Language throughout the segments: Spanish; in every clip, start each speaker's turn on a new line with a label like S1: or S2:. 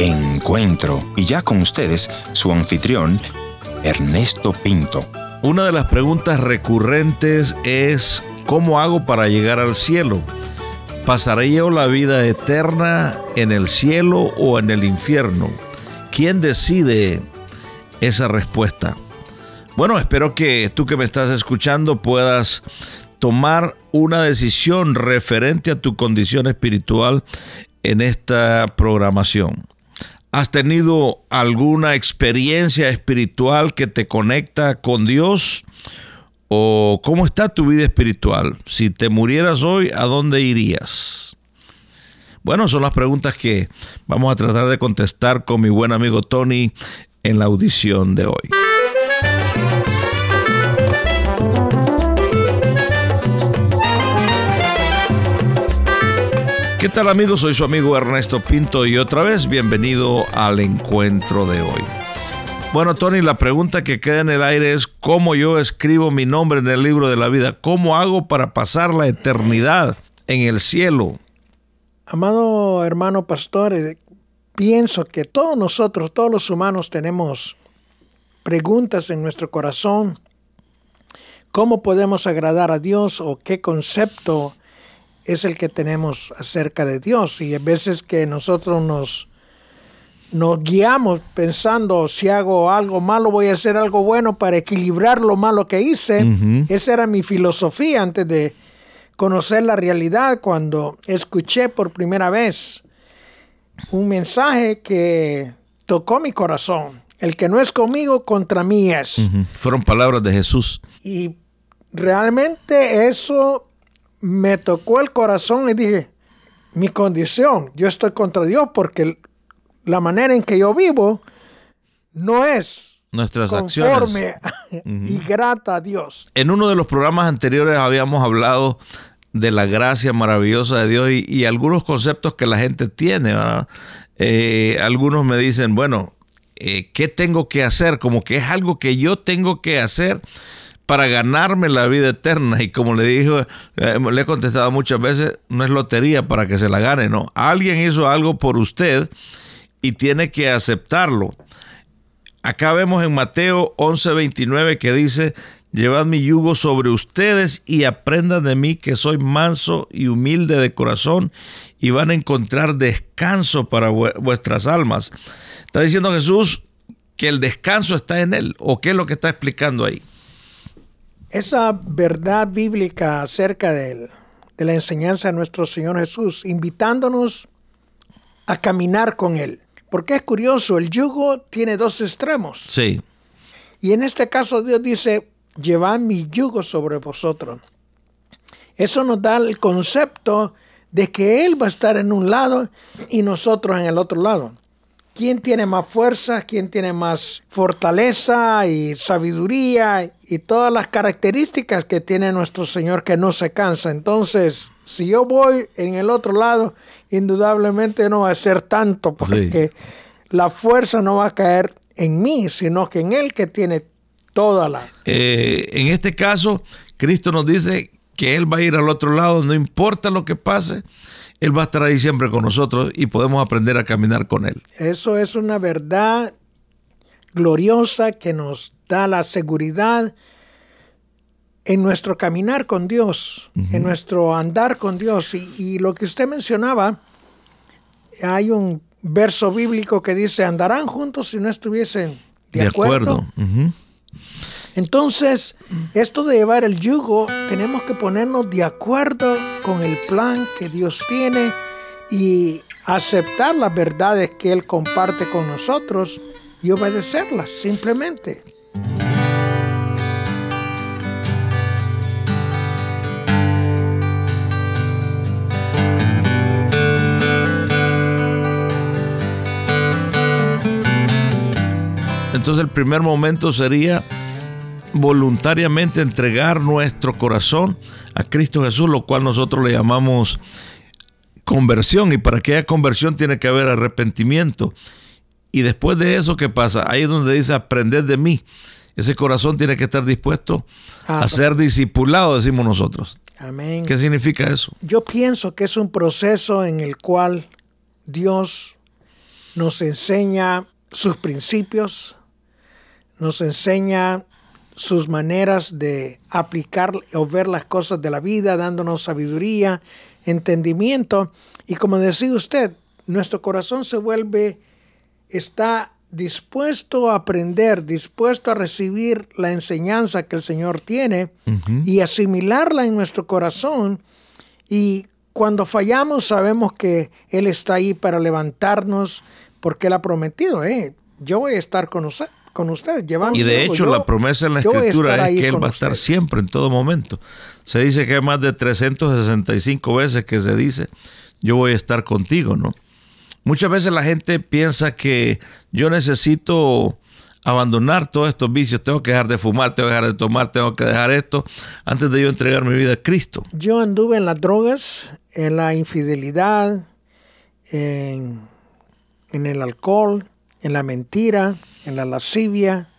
S1: Encuentro. Y ya con ustedes, su anfitrión, Ernesto Pinto.
S2: Una de las preguntas recurrentes es, ¿cómo hago para llegar al cielo? ¿Pasaré yo la vida eterna en el cielo o en el infierno? ¿Quién decide esa respuesta? Bueno, espero que tú que me estás escuchando puedas tomar una decisión referente a tu condición espiritual en esta programación. ¿Has tenido alguna experiencia espiritual que te conecta con Dios? ¿O cómo está tu vida espiritual? Si te murieras hoy, ¿a dónde irías? Bueno, son las preguntas que vamos a tratar de contestar con mi buen amigo Tony en la audición de hoy. ¿Qué tal amigos? Soy su amigo Ernesto Pinto y otra vez bienvenido al encuentro de hoy. Bueno, Tony, la pregunta que queda en el aire es cómo yo escribo mi nombre en el libro de la vida. ¿Cómo hago para pasar la eternidad en el cielo?
S3: Amado hermano pastor, eh, pienso que todos nosotros, todos los humanos tenemos preguntas en nuestro corazón. ¿Cómo podemos agradar a Dios o qué concepto es el que tenemos acerca de Dios. Y a veces que nosotros nos, nos guiamos pensando, si hago algo malo, voy a hacer algo bueno para equilibrar lo malo que hice. Esa era mi filosofía antes de conocer la realidad cuando escuché por primera vez un mensaje que tocó mi corazón. El que no es conmigo, contra mí es.
S2: Fueron palabras de Jesús.
S3: Y realmente eso me tocó el corazón y dije, mi condición, yo estoy contra Dios porque la manera en que yo vivo no es
S2: nuestras
S3: conforme y grata a Dios.
S2: En uno de los programas anteriores habíamos hablado de la gracia maravillosa de Dios y, algunos conceptos que la gente tiene. Eh, algunos me dicen, bueno, eh, ¿qué tengo que hacer? Como que es algo que yo tengo que hacer para ganarme la vida eterna. Y como le dijo, eh, le he contestado muchas veces, no es lotería para que se la gane, no. Alguien hizo algo por usted y tiene que aceptarlo. Acá vemos en Mateo 11:29 que dice, llevad mi yugo sobre ustedes y aprendan de mí que soy manso y humilde de corazón y van a encontrar descanso para vuestras almas. Está diciendo Jesús que el descanso está en él, o qué es lo que está explicando ahí
S3: esa verdad bíblica acerca de, de la enseñanza de nuestro Señor Jesús, invitándonos a caminar con Él. Porque es curioso, el yugo tiene dos extremos.
S2: Sí.
S3: Y en este caso Dios dice, llevad mi yugo sobre vosotros. Eso nos da el concepto de que Él va a estar en un lado y nosotros en el otro lado quién tiene más fuerza, quién tiene más fortaleza y sabiduría y todas las características que tiene nuestro Señor que no se cansa. Entonces, si yo voy en el otro lado, indudablemente no va a ser tanto porque la fuerza no va a caer en mí, sino que en Él que tiene toda la...
S2: Eh, en este caso, Cristo nos dice que Él va a ir al otro lado, no importa lo que pase, él va a estar ahí siempre con nosotros y podemos aprender a caminar con Él.
S3: Eso es una verdad gloriosa que nos da la seguridad en nuestro caminar con Dios, en nuestro andar con Dios. Y, lo que usted mencionaba, hay un verso bíblico que dice, andarán juntos si no estuviesen de, acuerdo. Entonces, esto de llevar el yugo, tenemos que ponernos de acuerdo con el plan que Dios tiene y aceptar las verdades que Él comparte con nosotros y obedecerlas simplemente.
S2: Entonces el primer momento sería voluntariamente entregar nuestro corazón a Cristo Jesús, lo cual nosotros le llamamos conversión. Y para que haya conversión tiene que haber arrepentimiento. Y después de eso, ¿qué pasa? Ahí es donde dice, aprender de mí. Ese corazón tiene que estar dispuesto a ser discipulado, decimos nosotros.
S3: Amén.
S2: ¿Qué significa eso?
S3: Yo pienso que es un proceso en el cual Dios nos enseña sus principios, nos enseña sus maneras de aplicar o ver las cosas de la vida, dándonos sabiduría, entendimiento. Y como decía usted, nuestro corazón se vuelve, está dispuesto a aprender, dispuesto a recibir la enseñanza que el Señor tiene y asimilarla en nuestro corazón. Y cuando fallamos sabemos que Él está ahí para levantarnos porque Él ha prometido, eh, yo voy a estar con usted. Con usted, llevando
S2: y de hecho la promesa en la escritura es que Él va a estar siempre, en todo momento. Se dice que hay más de 365 veces que se dice, yo voy a estar contigo, ¿no? Muchas veces la gente piensa que yo necesito abandonar todos estos vicios, tengo que dejar de fumar, tengo que dejar de tomar, tengo que dejar esto antes de yo entregar mi vida a Cristo.
S3: Yo anduve en las drogas, en la infidelidad, en, en el alcohol, en la mentira, en la lascivia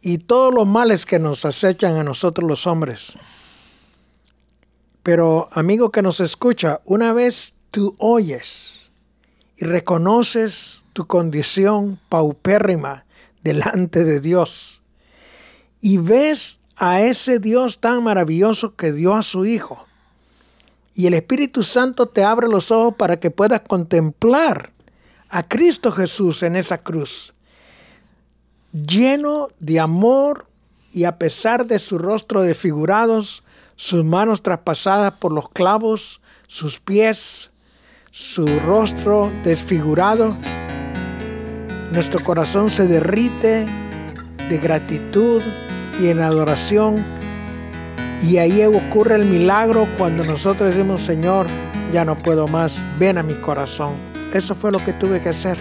S3: y todos los males que nos acechan a nosotros los hombres. Pero amigo que nos escucha, una vez tú oyes y reconoces tu condición paupérrima delante de Dios y ves a ese Dios tan maravilloso que dio a su Hijo. Y el Espíritu Santo te abre los ojos para que puedas contemplar a Cristo Jesús en esa cruz, lleno de amor y a pesar de su rostro desfigurados, sus manos traspasadas por los clavos, sus pies su rostro desfigurado, nuestro corazón se derrite de gratitud y en adoración. Y ahí ocurre el milagro cuando nosotros decimos, Señor, ya no puedo más, ven a mi corazón. Eso fue lo que tuve que hacer.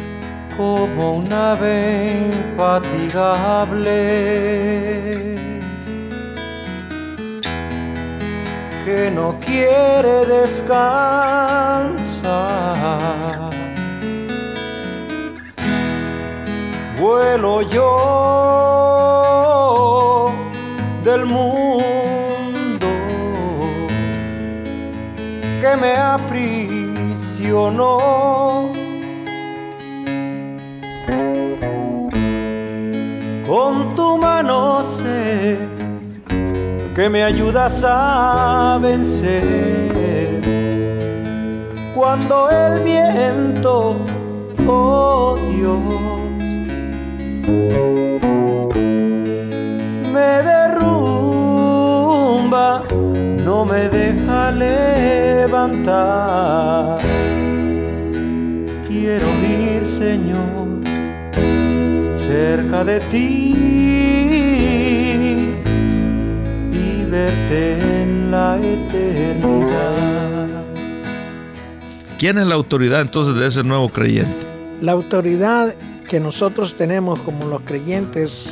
S4: Como una ave infatigable que no quiere descansar. Vuelo yo me ayudas a vencer. Cuando el viento, oh Dios, me derrumba, no me deja levantar. Quiero ir, Señor, cerca de ti en la eternidad.
S2: ¿Quién es la autoridad entonces de ese nuevo creyente?
S3: La autoridad que nosotros tenemos como los creyentes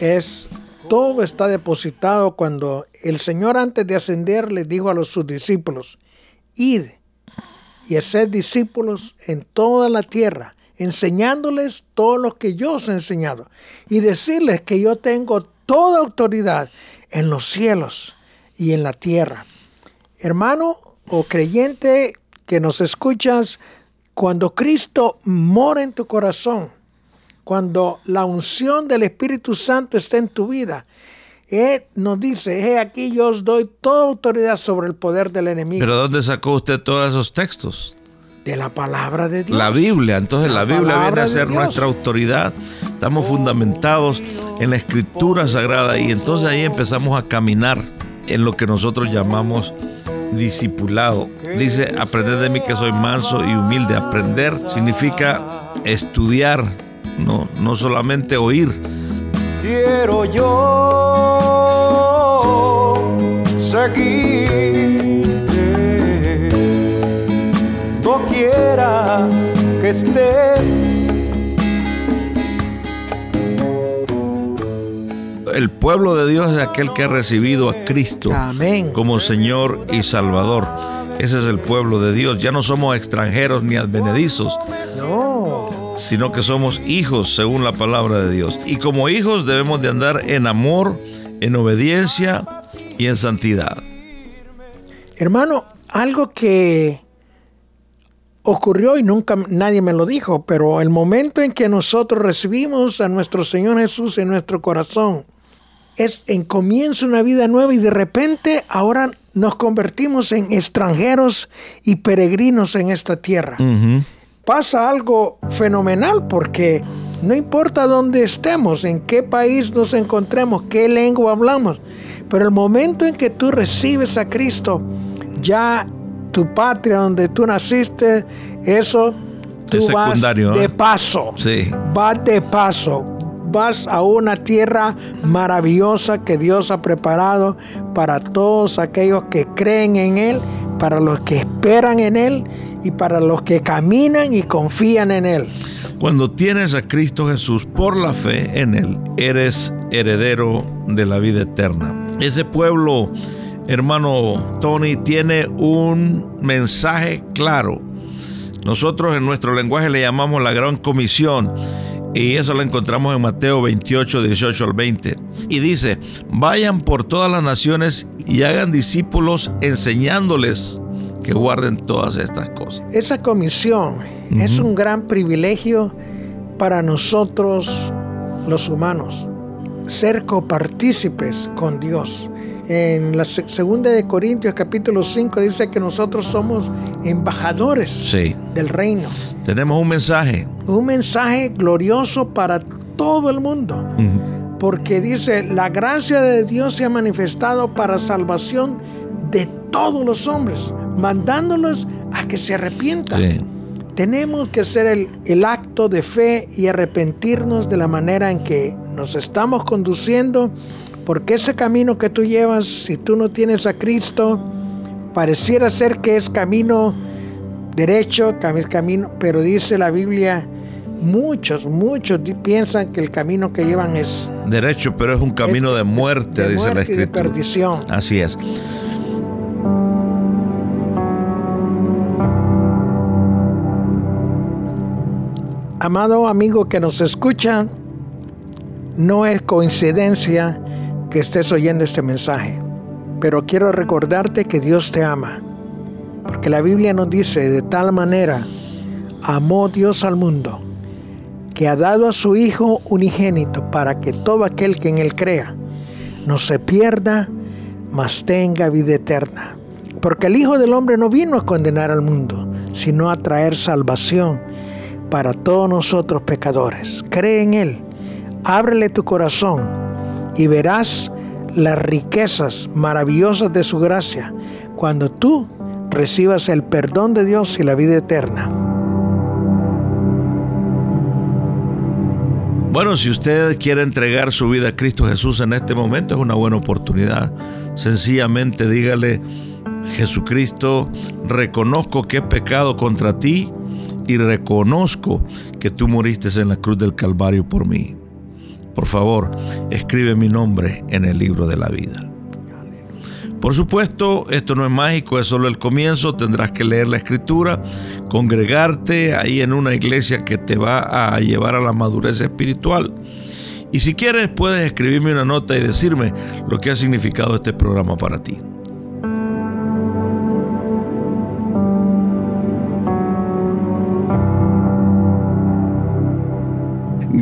S3: es todo está depositado cuando el Señor antes de ascender le dijo a los sus discípulos, id y haced discípulos en toda la tierra, enseñándoles todo lo que yo os he enseñado y decirles que yo tengo toda autoridad en los cielos y en la tierra. Hermano o creyente que nos escuchas, cuando Cristo mora en tu corazón, cuando la unción del Espíritu Santo está en tu vida, Él nos dice, he aquí yo os doy toda autoridad sobre el poder del enemigo.
S2: ¿Pero dónde sacó usted todos esos textos?
S3: De la palabra de Dios.
S2: La Biblia, entonces la, Biblia viene a ser nuestra autoridad. Estamos fundamentados en la escritura sagrada y entonces ahí empezamos a caminar en lo que nosotros llamamos discipulado. Dice, aprended de mí que soy manso y humilde. Aprender significa estudiar, no, no solamente oír.
S4: Quiero yo seguir quiera que estés.
S2: El pueblo de Dios es aquel que ha recibido a Cristo como Señor y Salvador. Ese es el pueblo de Dios. Ya no somos extranjeros ni advenedizos. Sino que somos hijos según la palabra de Dios. Y como hijos debemos de andar en amor, en obediencia y en santidad.
S3: Hermano, algo que ocurrió y nunca nadie me lo dijo, pero el momento en que nosotros recibimos a nuestro Señor Jesús en nuestro corazón, es en comienzo una vida nueva y de repente ahora nos convertimos en extranjeros y peregrinos en esta tierra. Pasa algo fenomenal porque no importa dónde estemos, en qué país nos encontremos, qué lengua hablamos, pero el momento en que tú recibes a Cristo, ya tu patria donde tú naciste, eso tú vas de
S2: ¿eh?
S3: paso.
S2: Sí.
S3: Vas de paso. Vas a una tierra maravillosa que Dios ha preparado para todos aquellos que creen en Él, para los que esperan en Él y para los que caminan y confían en Él.
S2: Cuando tienes a Cristo Jesús por la fe en Él, eres heredero de la vida eterna. Ese pueblo hermano Tony, tiene un mensaje claro. Nosotros en nuestro lenguaje le llamamos la gran comisión y eso lo encontramos en Mateo 28, 18 al 20. Y dice, vayan por todas las naciones y hagan discípulos enseñándoles que guarden todas estas cosas.
S3: Esa comisión es un gran privilegio para nosotros los humanos, ser copartícipes con Dios en la segunda de Corintios capítulo 5 dice que nosotros somos embajadores del reino.
S2: Tenemos un mensaje.
S3: Un mensaje glorioso para todo el mundo. Porque dice, la gracia de Dios se ha manifestado para salvación de todos los hombres, mandándolos a que se arrepientan. Tenemos que hacer el, el acto de fe y arrepentirnos de la manera en que nos estamos conduciendo porque ese camino que tú llevas, si tú no tienes a Cristo, pareciera ser que es camino derecho, camino, pero dice la Biblia, muchos, muchos piensan que el camino que llevan es
S2: derecho, pero es un camino de muerte, dice la escritura.
S3: de perdición.
S2: Así es.
S3: Amado amigo que nos escucha, no es coincidencia que estés oyendo este mensaje, pero quiero recordarte que Dios te ama, porque la Biblia nos dice de tal manera, amó Dios al mundo, que ha dado a su Hijo unigénito para que todo aquel que en Él crea no se pierda, mas tenga vida eterna. Porque el Hijo del Hombre no vino a condenar al mundo, sino a traer salvación para todos nosotros pecadores. Cree en Él, ábrele tu corazón y verás las riquezas maravillosas de su gracia cuando tú recibas el perdón de Dios y la vida eterna.
S2: Bueno, si usted quiere entregar su vida a Cristo Jesús en este momento, es una buena oportunidad. Sencillamente dígale, Jesucristo, reconozco que he pecado contra ti y reconozco que tú moriste en la cruz del Calvario por mí por favor, escribe mi nombre en el libro de la vida. Por supuesto, esto no es mágico, es solo el comienzo, tendrás que leer la escritura, congregarte ahí en una iglesia que te va a llevar a la madurez espiritual. Y si quieres, puedes escribirme una nota y decirme lo que ha significado este programa para ti.